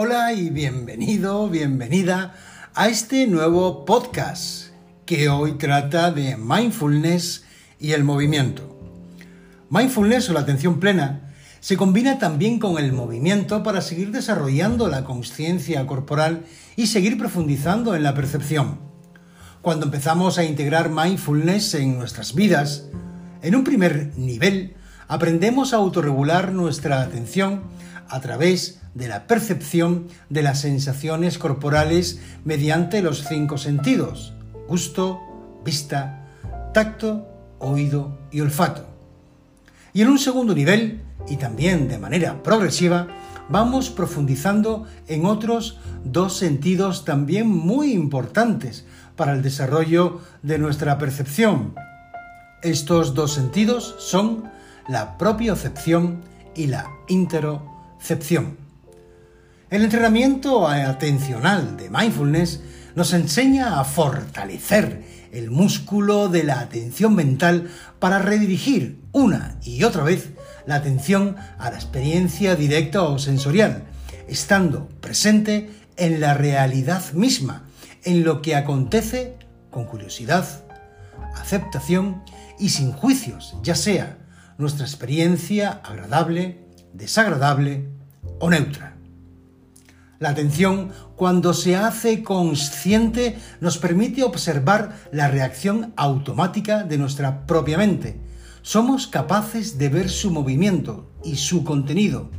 Hola y bienvenido, bienvenida a este nuevo podcast que hoy trata de mindfulness y el movimiento. Mindfulness o la atención plena se combina también con el movimiento para seguir desarrollando la conciencia corporal y seguir profundizando en la percepción. Cuando empezamos a integrar mindfulness en nuestras vidas, en un primer nivel, aprendemos a autorregular nuestra atención a través de la percepción de las sensaciones corporales mediante los cinco sentidos, gusto, vista, tacto, oído y olfato. Y en un segundo nivel, y también de manera progresiva, vamos profundizando en otros dos sentidos también muy importantes para el desarrollo de nuestra percepción. Estos dos sentidos son la propiocepción y la interocepción. El entrenamiento atencional de mindfulness nos enseña a fortalecer el músculo de la atención mental para redirigir una y otra vez la atención a la experiencia directa o sensorial, estando presente en la realidad misma, en lo que acontece con curiosidad, aceptación y sin juicios, ya sea nuestra experiencia agradable, desagradable o neutra. La atención, cuando se hace consciente, nos permite observar la reacción automática de nuestra propia mente. Somos capaces de ver su movimiento y su contenido,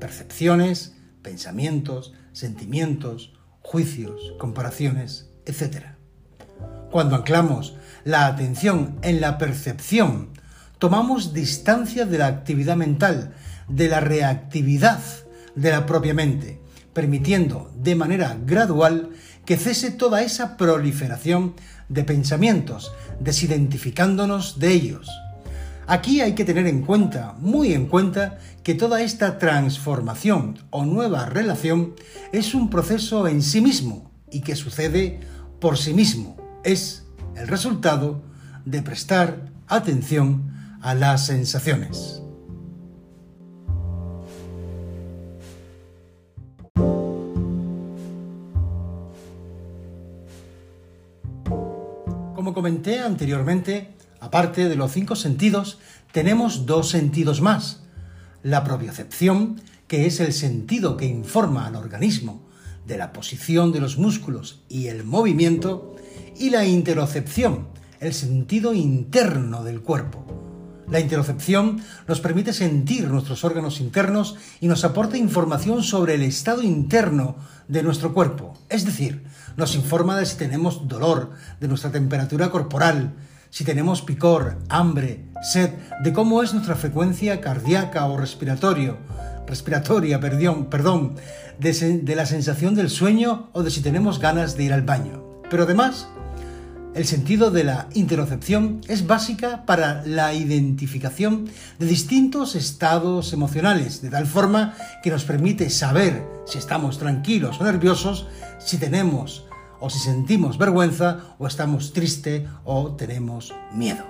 percepciones, pensamientos, sentimientos, juicios, comparaciones, etc. Cuando anclamos la atención en la percepción, tomamos distancia de la actividad mental, de la reactividad de la propia mente permitiendo de manera gradual que cese toda esa proliferación de pensamientos, desidentificándonos de ellos. Aquí hay que tener en cuenta, muy en cuenta, que toda esta transformación o nueva relación es un proceso en sí mismo y que sucede por sí mismo. Es el resultado de prestar atención a las sensaciones. Comenté anteriormente, aparte de los cinco sentidos, tenemos dos sentidos más. La propiocepción, que es el sentido que informa al organismo de la posición de los músculos y el movimiento, y la interocepción, el sentido interno del cuerpo. La interocepción nos permite sentir nuestros órganos internos y nos aporta información sobre el estado interno de nuestro cuerpo. Es decir, nos informa de si tenemos dolor, de nuestra temperatura corporal, si tenemos picor, hambre, sed, de cómo es nuestra frecuencia cardíaca o respiratorio, respiratoria, perdón, perdón, de, de la sensación del sueño o de si tenemos ganas de ir al baño. Pero además, el sentido de la interocepción es básica para la identificación de distintos estados emocionales, de tal forma que nos permite saber si estamos tranquilos o nerviosos, si tenemos o si sentimos vergüenza o estamos tristes o tenemos miedo.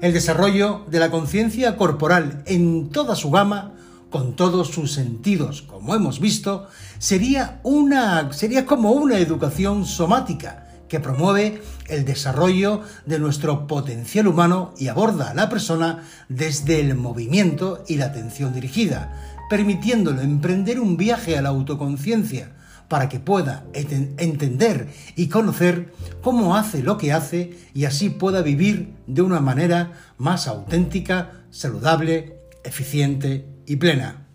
El desarrollo de la conciencia corporal en toda su gama con todos sus sentidos, como hemos visto, sería una sería como una educación somática que promueve el desarrollo de nuestro potencial humano y aborda a la persona desde el movimiento y la atención dirigida, permitiéndolo emprender un viaje a la autoconciencia para que pueda entender y conocer cómo hace lo que hace y así pueda vivir de una manera más auténtica, saludable, eficiente y plena.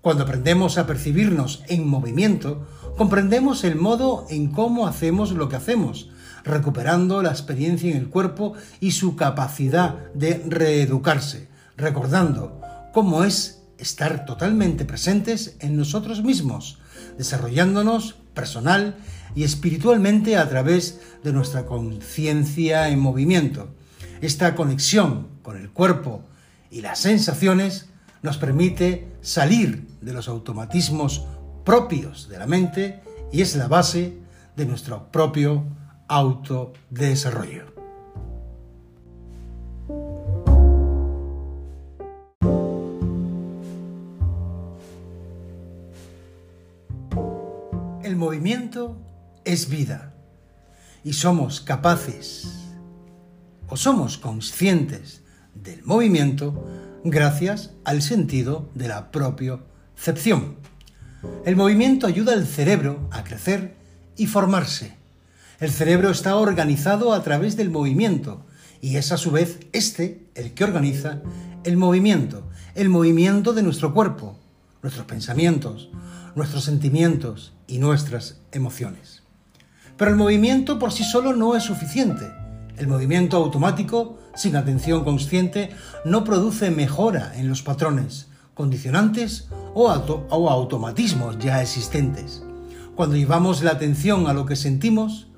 Cuando aprendemos a percibirnos en movimiento, comprendemos el modo en cómo hacemos lo que hacemos, recuperando la experiencia en el cuerpo y su capacidad de reeducarse, recordando cómo es estar totalmente presentes en nosotros mismos, desarrollándonos personal y espiritualmente a través de nuestra conciencia en movimiento. Esta conexión con el cuerpo y las sensaciones nos permite salir de los automatismos propios de la mente y es la base de nuestro propio autodesarrollo. Movimiento es vida y somos capaces o somos conscientes del movimiento gracias al sentido de la propiocepción. El movimiento ayuda al cerebro a crecer y formarse. El cerebro está organizado a través del movimiento y es a su vez este el que organiza el movimiento, el movimiento de nuestro cuerpo, nuestros pensamientos, nuestros sentimientos y nuestras emociones. Pero el movimiento por sí solo no es suficiente. El movimiento automático, sin atención consciente, no produce mejora en los patrones, condicionantes o, o automatismos ya existentes. Cuando llevamos la atención a lo que sentimos,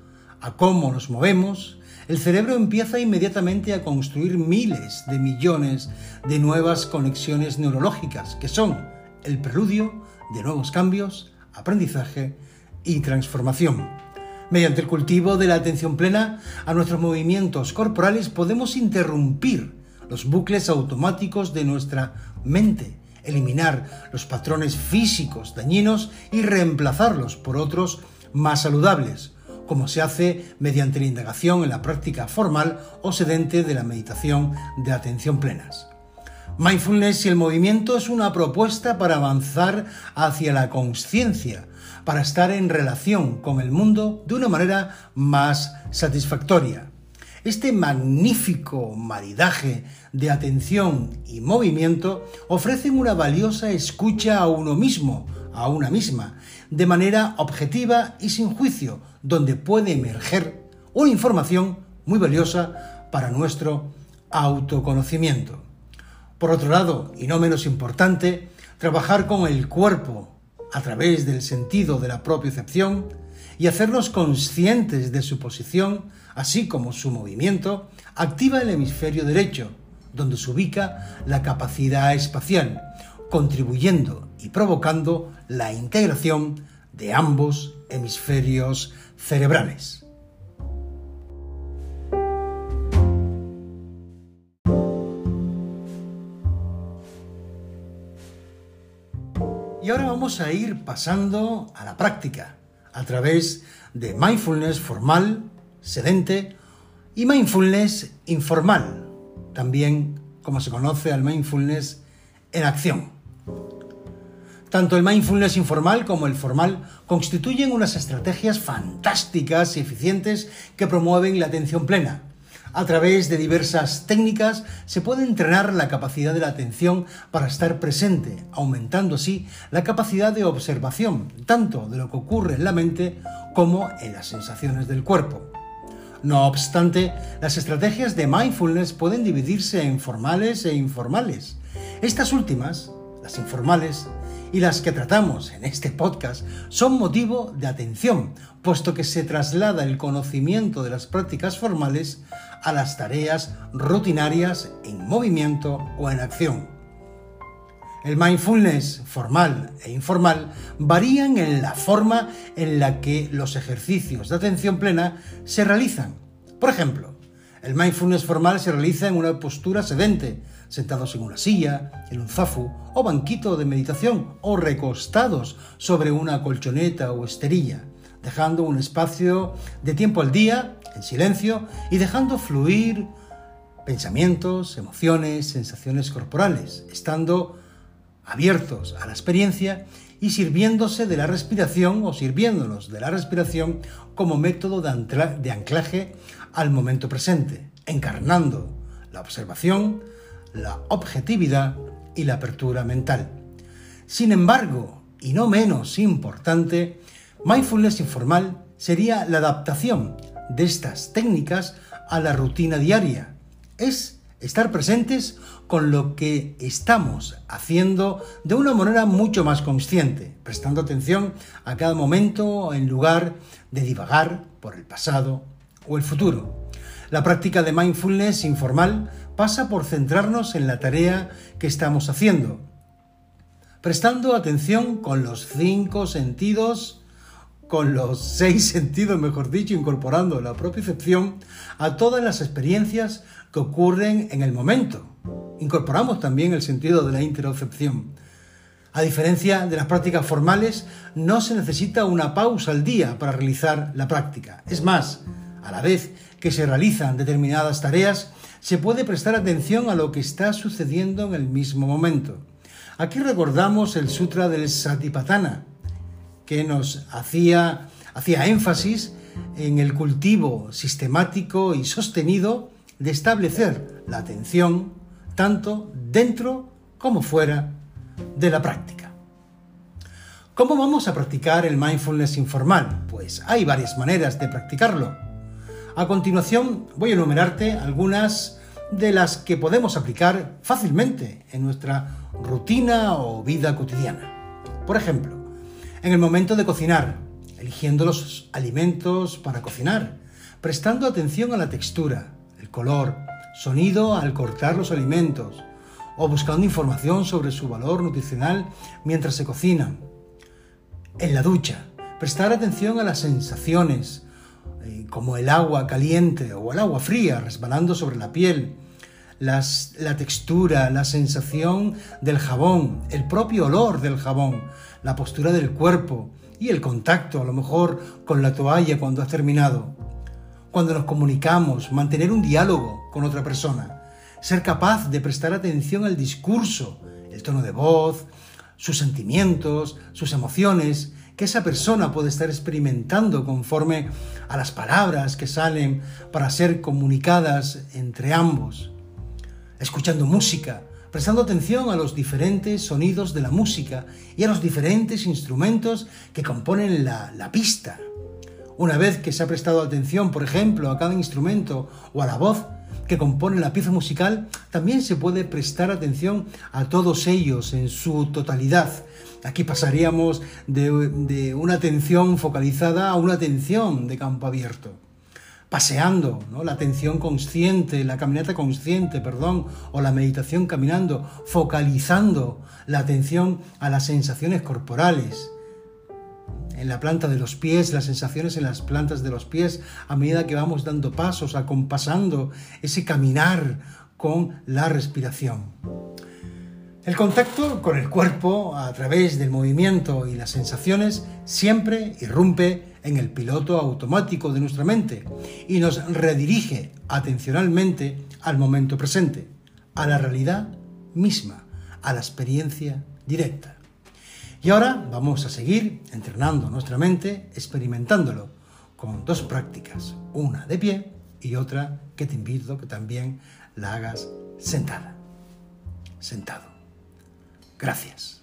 a cómo nos movemos, el cerebro empieza inmediatamente a construir miles de millones de nuevas conexiones neurológicas, que son el preludio de nuevos cambios, aprendizaje y transformación. Mediante el cultivo de la atención plena a nuestros movimientos corporales podemos interrumpir los bucles automáticos de nuestra mente, eliminar los patrones físicos dañinos y reemplazarlos por otros más saludables, como se hace mediante la indagación en la práctica formal o sedente de la meditación de atención plenas. Mindfulness y el movimiento es una propuesta para avanzar hacia la conciencia, para estar en relación con el mundo de una manera más satisfactoria. Este magnífico maridaje de atención y movimiento ofrecen una valiosa escucha a uno mismo, a una misma, de manera objetiva y sin juicio, donde puede emerger una información muy valiosa para nuestro autoconocimiento. Por otro lado, y no menos importante, trabajar con el cuerpo a través del sentido de la propiocepción y hacernos conscientes de su posición, así como su movimiento, activa el hemisferio derecho, donde se ubica la capacidad espacial, contribuyendo y provocando la integración de ambos hemisferios cerebrales. Vamos a ir pasando a la práctica a través de mindfulness formal, sedente, y mindfulness informal, también como se conoce al mindfulness en acción. Tanto el mindfulness informal como el formal constituyen unas estrategias fantásticas y eficientes que promueven la atención plena, a través de diversas técnicas se puede entrenar la capacidad de la atención para estar presente, aumentando así la capacidad de observación, tanto de lo que ocurre en la mente como en las sensaciones del cuerpo. No obstante, las estrategias de mindfulness pueden dividirse en formales e informales. Estas últimas, las informales, y las que tratamos en este podcast son motivo de atención, puesto que se traslada el conocimiento de las prácticas formales a las tareas rutinarias en movimiento o en acción. El mindfulness formal e informal varían en la forma en la que los ejercicios de atención plena se realizan. Por ejemplo, el mindfulness formal se realiza en una postura sedente, sentados en una silla, en un zafu o banquito de meditación o recostados sobre una colchoneta o esterilla, dejando un espacio de tiempo al día, en silencio, y dejando fluir pensamientos, emociones, sensaciones corporales, estando abiertos a la experiencia y sirviéndose de la respiración o sirviéndonos de la respiración como método de anclaje al momento presente, encarnando la observación, la objetividad y la apertura mental. Sin embargo, y no menos importante, mindfulness informal sería la adaptación de estas técnicas a la rutina diaria. Es estar presentes con lo que estamos haciendo de una manera mucho más consciente, prestando atención a cada momento en lugar de divagar por el pasado o el futuro. La práctica de mindfulness informal pasa por centrarnos en la tarea que estamos haciendo, prestando atención con los cinco sentidos, con los seis sentidos, mejor dicho, incorporando la propiocepción a todas las experiencias que ocurren en el momento. Incorporamos también el sentido de la interocepción. A diferencia de las prácticas formales, no se necesita una pausa al día para realizar la práctica. Es más, a la vez que se realizan determinadas tareas, se puede prestar atención a lo que está sucediendo en el mismo momento. Aquí recordamos el Sutra del Satipatthana, que nos hacía, hacía énfasis en el cultivo sistemático y sostenido de establecer la atención tanto dentro como fuera de la práctica. ¿Cómo vamos a practicar el mindfulness informal? Pues hay varias maneras de practicarlo. A continuación voy a enumerarte algunas de las que podemos aplicar fácilmente en nuestra rutina o vida cotidiana. Por ejemplo, en el momento de cocinar, eligiendo los alimentos para cocinar, prestando atención a la textura, el color, sonido al cortar los alimentos, o buscando información sobre su valor nutricional mientras se cocinan. En la ducha, prestar atención a las sensaciones, como el agua caliente o el agua fría resbalando sobre la piel, la textura, la sensación del jabón, el propio olor del jabón, la postura del cuerpo y el contacto, a lo mejor, con la toalla cuando has terminado. Cuando nos comunicamos, mantener un diálogo con otra persona ser capaz de prestar atención al discurso, el tono de voz, sus sentimientos, sus emociones, que esa persona puede estar experimentando conforme a las palabras que salen para ser comunicadas entre ambos. Escuchando música, prestando atención a los diferentes sonidos de la música y a los diferentes instrumentos que componen la, pista. Una vez que se ha prestado atención, por ejemplo, a cada instrumento o a la voz, que compone la pieza musical, también se puede prestar atención a todos ellos en su totalidad. Aquí pasaríamos de, una atención focalizada a una atención de campo abierto. Paseando, ¿no? la atención consciente, la caminata consciente, perdón, o la meditación caminando, focalizando la atención a las sensaciones corporales en la planta de los pies, las sensaciones en las plantas de los pies, a medida que vamos dando pasos, acompasando ese caminar con la respiración. El contacto con el cuerpo a través del movimiento y las sensaciones siempre irrumpe en el piloto automático de nuestra mente y nos redirige atencionalmente al momento presente, a la realidad misma, a la experiencia directa. Y ahora vamos a seguir entrenando nuestra mente, experimentándolo con dos prácticas, una de pie y otra que te invito que también la hagas sentada. Sentado. Gracias.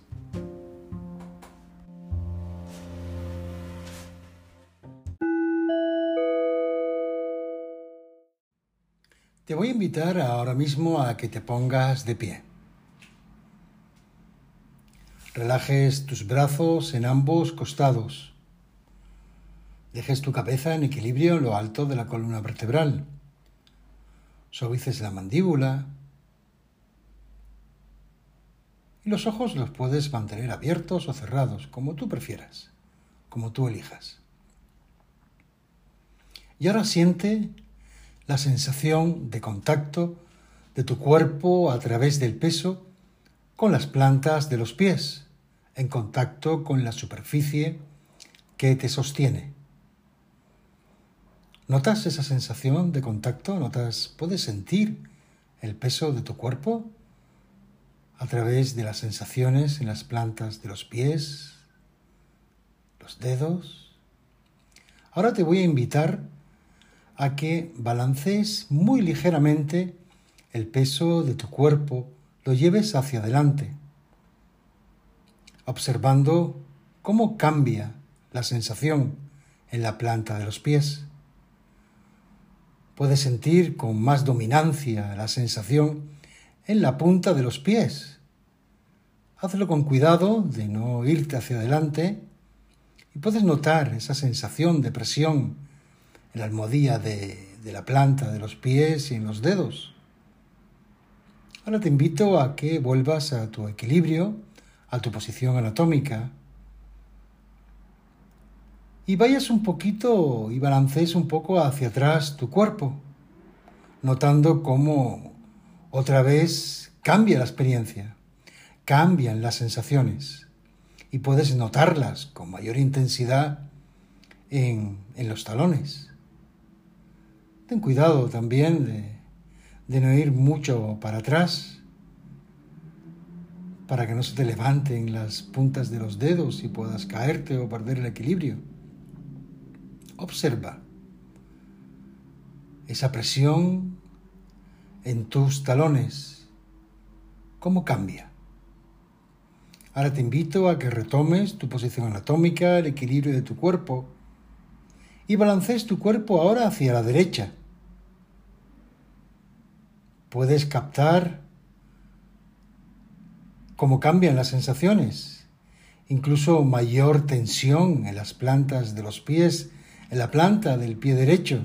Te voy a invitar ahora mismo a que te pongas de pie. Relajes tus brazos en ambos costados. Dejes tu cabeza en equilibrio en lo alto de la columna vertebral. Suavices la mandíbula. Y los ojos los puedes mantener abiertos o cerrados, como tú prefieras, como tú elijas. Y ahora siente la sensación de contacto de tu cuerpo a través del peso con las plantas de los pies en contacto con la superficie que te sostiene. ¿Notas esa sensación de contacto? ¿Notas, puedes sentir el peso de tu cuerpo a través de las sensaciones en las plantas de los pies, los dedos? Ahora te voy a invitar a que balancees muy ligeramente el peso de tu cuerpo, lo lleves hacia adelante observando cómo cambia la sensación en la planta de los pies. Puedes sentir con más dominancia la sensación en la punta de los pies. Hazlo con cuidado de no irte hacia adelante y puedes notar esa sensación de presión en la almohadilla de, de la planta de los pies y en los dedos. Ahora te invito a que vuelvas a tu equilibrio a tu posición anatómica y vayas un poquito y balancees un poco hacia atrás tu cuerpo, notando cómo otra vez cambia la experiencia, cambian las sensaciones y puedes notarlas con mayor intensidad en, en los talones. Ten cuidado también de, de no ir mucho para atrás para que no se te levanten las puntas de los dedos y puedas caerte o perder el equilibrio. Observa esa presión en tus talones, cómo cambia. Ahora te invito a que retomes tu posición anatómica, el equilibrio de tu cuerpo y balancees tu cuerpo ahora hacia la derecha. Puedes captar cómo cambian las sensaciones, incluso mayor tensión en las plantas de los pies, en la planta del pie derecho.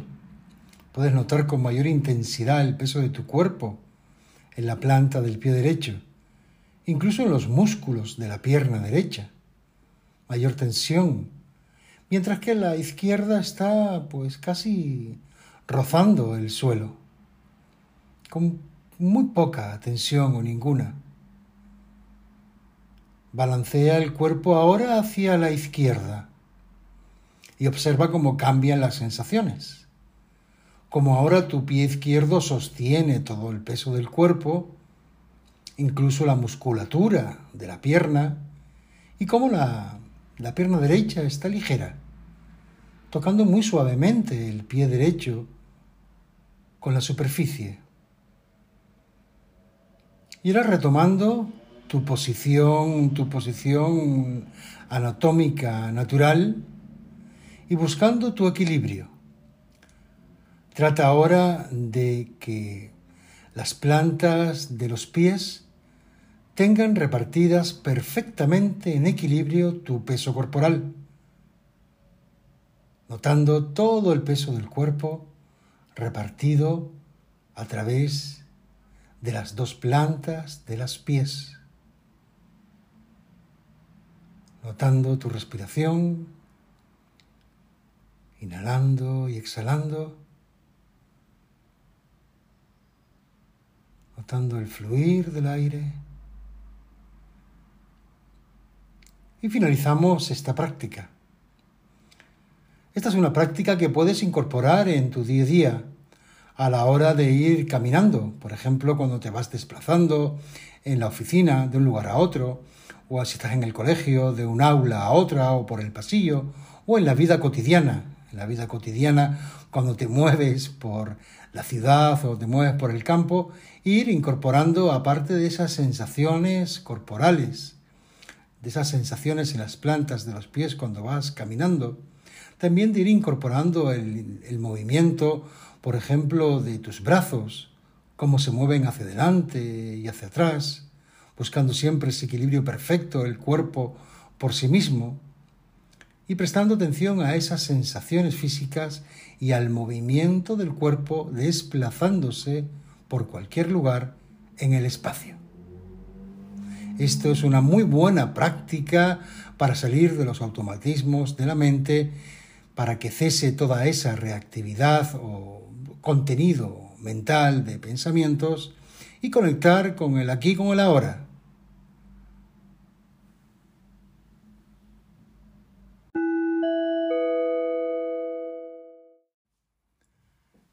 Puedes notar con mayor intensidad el peso de tu cuerpo en la planta del pie derecho, incluso en los músculos de la pierna derecha. Mayor tensión, mientras que la izquierda está pues casi rozando el suelo, con muy poca tensión o ninguna. Balancea el cuerpo ahora hacia la izquierda y observa cómo cambian las sensaciones. Como ahora tu pie izquierdo sostiene todo el peso del cuerpo, incluso la musculatura de la pierna, y cómo la, la pierna derecha está ligera, tocando muy suavemente el pie derecho con la superficie. Y ahora retomando tu posición, tu posición anatómica natural y buscando tu equilibrio. Trata ahora de que las plantas de los pies tengan repartidas perfectamente en equilibrio tu peso corporal, notando todo el peso del cuerpo repartido a través de las dos plantas de las pies. notando tu respiración, inhalando y exhalando, el fluir del aire. Y finalizamos esta práctica. Esta es una práctica que puedes incorporar en tu día a día a la hora de ir caminando, por ejemplo, cuando te vas desplazando en la oficina de un lugar a otro, o si estás en el colegio, de un aula a otra, o por el pasillo, o en la vida cotidiana, en la vida cotidiana, cuando te mueves por la ciudad o te mueves por el campo, ir incorporando, aparte de esas sensaciones corporales, de esas sensaciones en las plantas de los pies cuando vas caminando, también de ir incorporando el, el movimiento, por ejemplo, de tus brazos, cómo se mueven hacia adelante y hacia atrás, buscando siempre ese equilibrio perfecto, el cuerpo por sí mismo, y prestando atención a esas sensaciones físicas y al movimiento del cuerpo desplazándose por cualquier lugar en el espacio. Esto es una muy buena práctica para salir de los automatismos de la mente, para que cese toda esa reactividad o contenido mental de pensamientos y conectar con el aquí, con el ahora,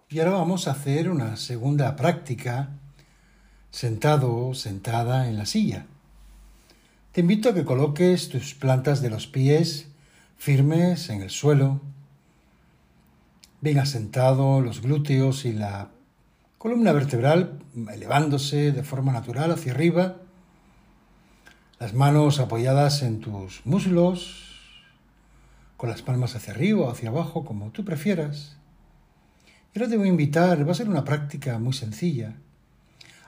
Y ahora vamos a hacer una segunda práctica sentado o sentada en la silla. Te invito a que coloques tus plantas de los pies firmes en el suelo, bien asentado los glúteos y la columna vertebral elevándose de forma natural hacia arriba, las manos apoyadas en tus muslos, con las palmas hacia arriba o hacia abajo, como tú prefieras. Pero te voy a invitar, va a ser una práctica muy sencilla,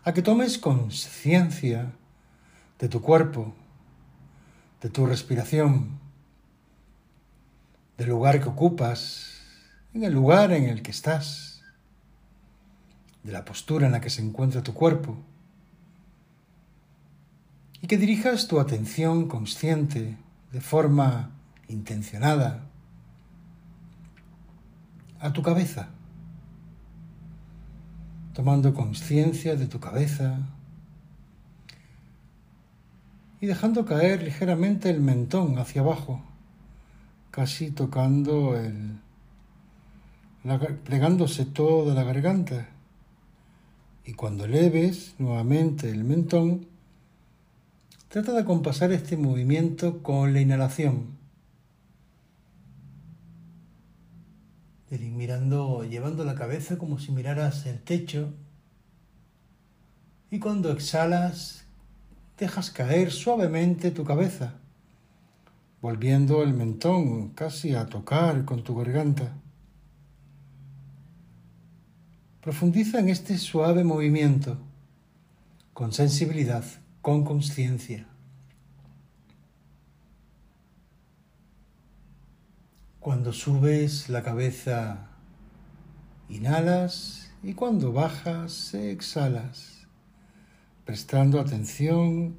a que tomes conciencia de tu cuerpo, de tu respiración, del lugar que ocupas, en el lugar en el que estás, de la postura en la que se encuentra tu cuerpo, y que dirijas tu atención consciente, de forma intencionada, a tu cabeza tomando conciencia de tu cabeza, y dejando caer ligeramente el mentón hacia abajo, casi tocando el... plegándose toda la garganta. Y cuando eleves nuevamente el mentón, trata de acompasar este movimiento con la inhalación. Mirando, llevando la cabeza como si miraras el techo. Y cuando exhalas, dejas caer suavemente tu cabeza, volviendo el mentón casi a tocar con tu garganta. Profundiza en este suave movimiento, con sensibilidad, con conciencia. Cuando subes la cabeza, inhalas y cuando bajas, exhalas, prestando atención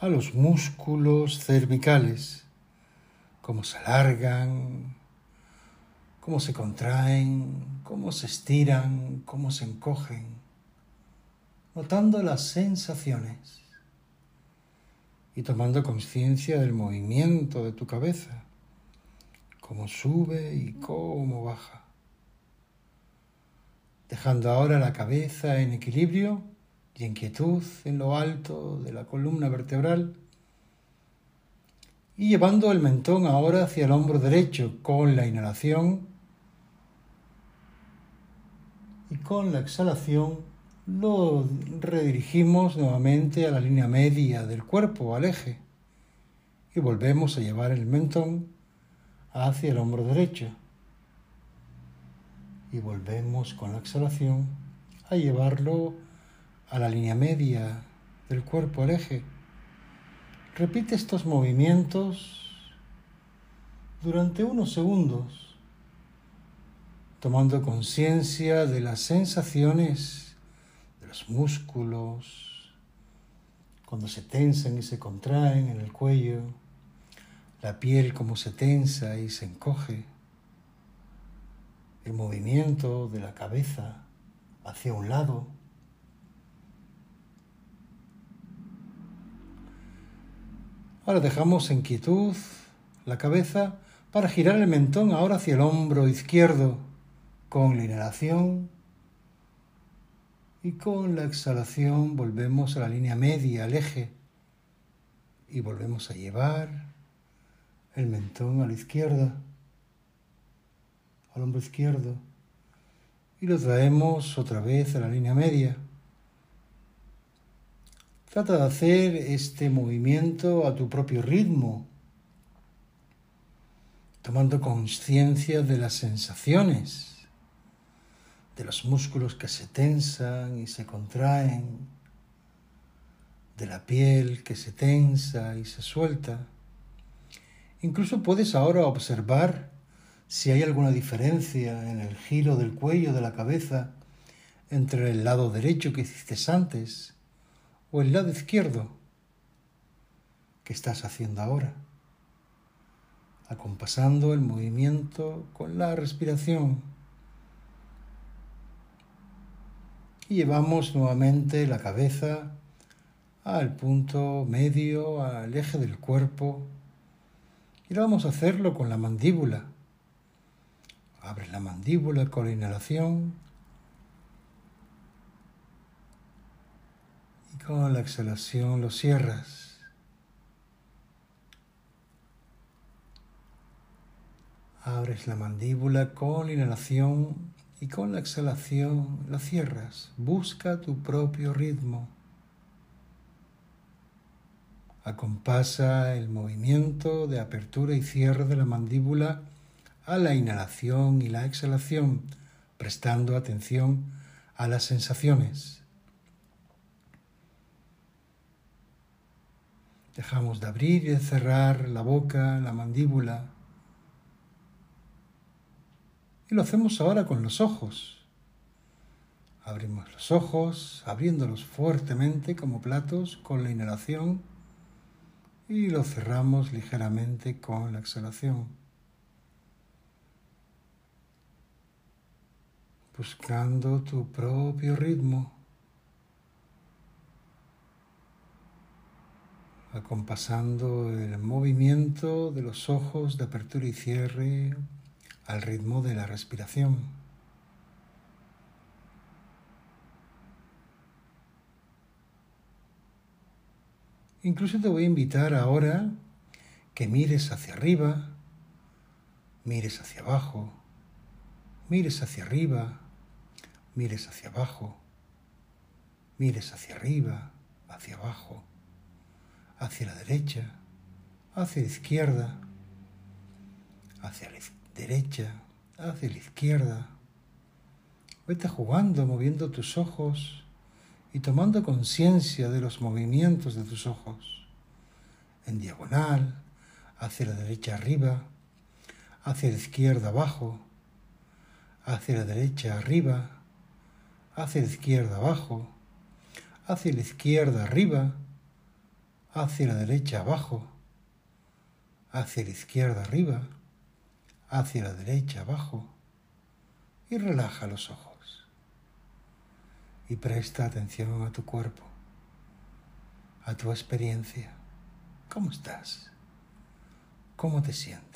a los músculos cervicales, cómo se alargan, cómo se contraen, cómo se estiran, cómo se encogen, notando las sensaciones y tomando conciencia del movimiento de tu cabeza cómo sube y cómo baja. Dejando ahora la cabeza en equilibrio y en quietud en lo alto de la columna vertebral y llevando el mentón ahora hacia el hombro derecho con la inhalación y con la exhalación lo redirigimos nuevamente a la línea media del cuerpo, al eje, y volvemos a llevar el mentón hacia el hombro derecho. Y volvemos con la exhalación a llevarlo a la línea media del cuerpo, al eje. Repite estos movimientos durante unos segundos, tomando conciencia de las sensaciones de los músculos, cuando se tensan y se contraen en el cuello la piel como se tensa y se encoge, el movimiento de la cabeza hacia un lado. Ahora dejamos en quietud la cabeza para girar el mentón ahora hacia el hombro izquierdo con la inhalación y con la exhalación volvemos a la línea media, al eje y volvemos a llevar el mentón a la izquierda, al hombro izquierdo, y lo traemos otra vez a la línea media. Trata de hacer este movimiento a tu propio ritmo, tomando conciencia de las sensaciones, de los músculos que se tensan y se contraen, de la piel que se tensa y se suelta. Incluso puedes ahora observar si hay alguna diferencia en el giro del cuello de la cabeza entre el lado derecho que hiciste antes o el lado izquierdo que estás haciendo ahora, acompasando el movimiento con la respiración. Y llevamos nuevamente la cabeza al punto medio, al eje del cuerpo, y ahora vamos a hacerlo con la mandíbula. Abres la mandíbula con la inhalación y con la exhalación lo cierras. Abres la mandíbula con la inhalación y con la exhalación la cierras. Busca tu propio ritmo. Acompasa el movimiento de apertura y cierre de la mandíbula a la inhalación y la exhalación, prestando atención a las sensaciones. Dejamos de abrir y de cerrar la boca, la mandíbula. Y lo hacemos ahora con los ojos. Abrimos los ojos, abriéndolos fuertemente como platos con la inhalación y lo cerramos ligeramente con la exhalación. Buscando tu propio ritmo. acompasando el movimiento de los ojos de apertura y cierre al ritmo de la respiración. Incluso te voy a invitar ahora que mires hacia arriba, mires hacia abajo, mires hacia arriba, mires hacia abajo, mires hacia arriba, hacia abajo, hacia la derecha, hacia la izquierda, hacia la derecha, hacia la izquierda. Vete jugando, moviendo tus ojos y tomando conciencia de los movimientos de tus ojos. En diagonal, hacia la derecha arriba, hacia la izquierda abajo, hacia la derecha arriba, hacia la izquierda abajo, hacia la izquierda arriba, hacia la derecha abajo, hacia la izquierda arriba, hacia la derecha abajo, y relaja los ojos. Y presta atención a tu cuerpo, a tu experiencia. ¿Cómo estás? ¿Cómo te sientes?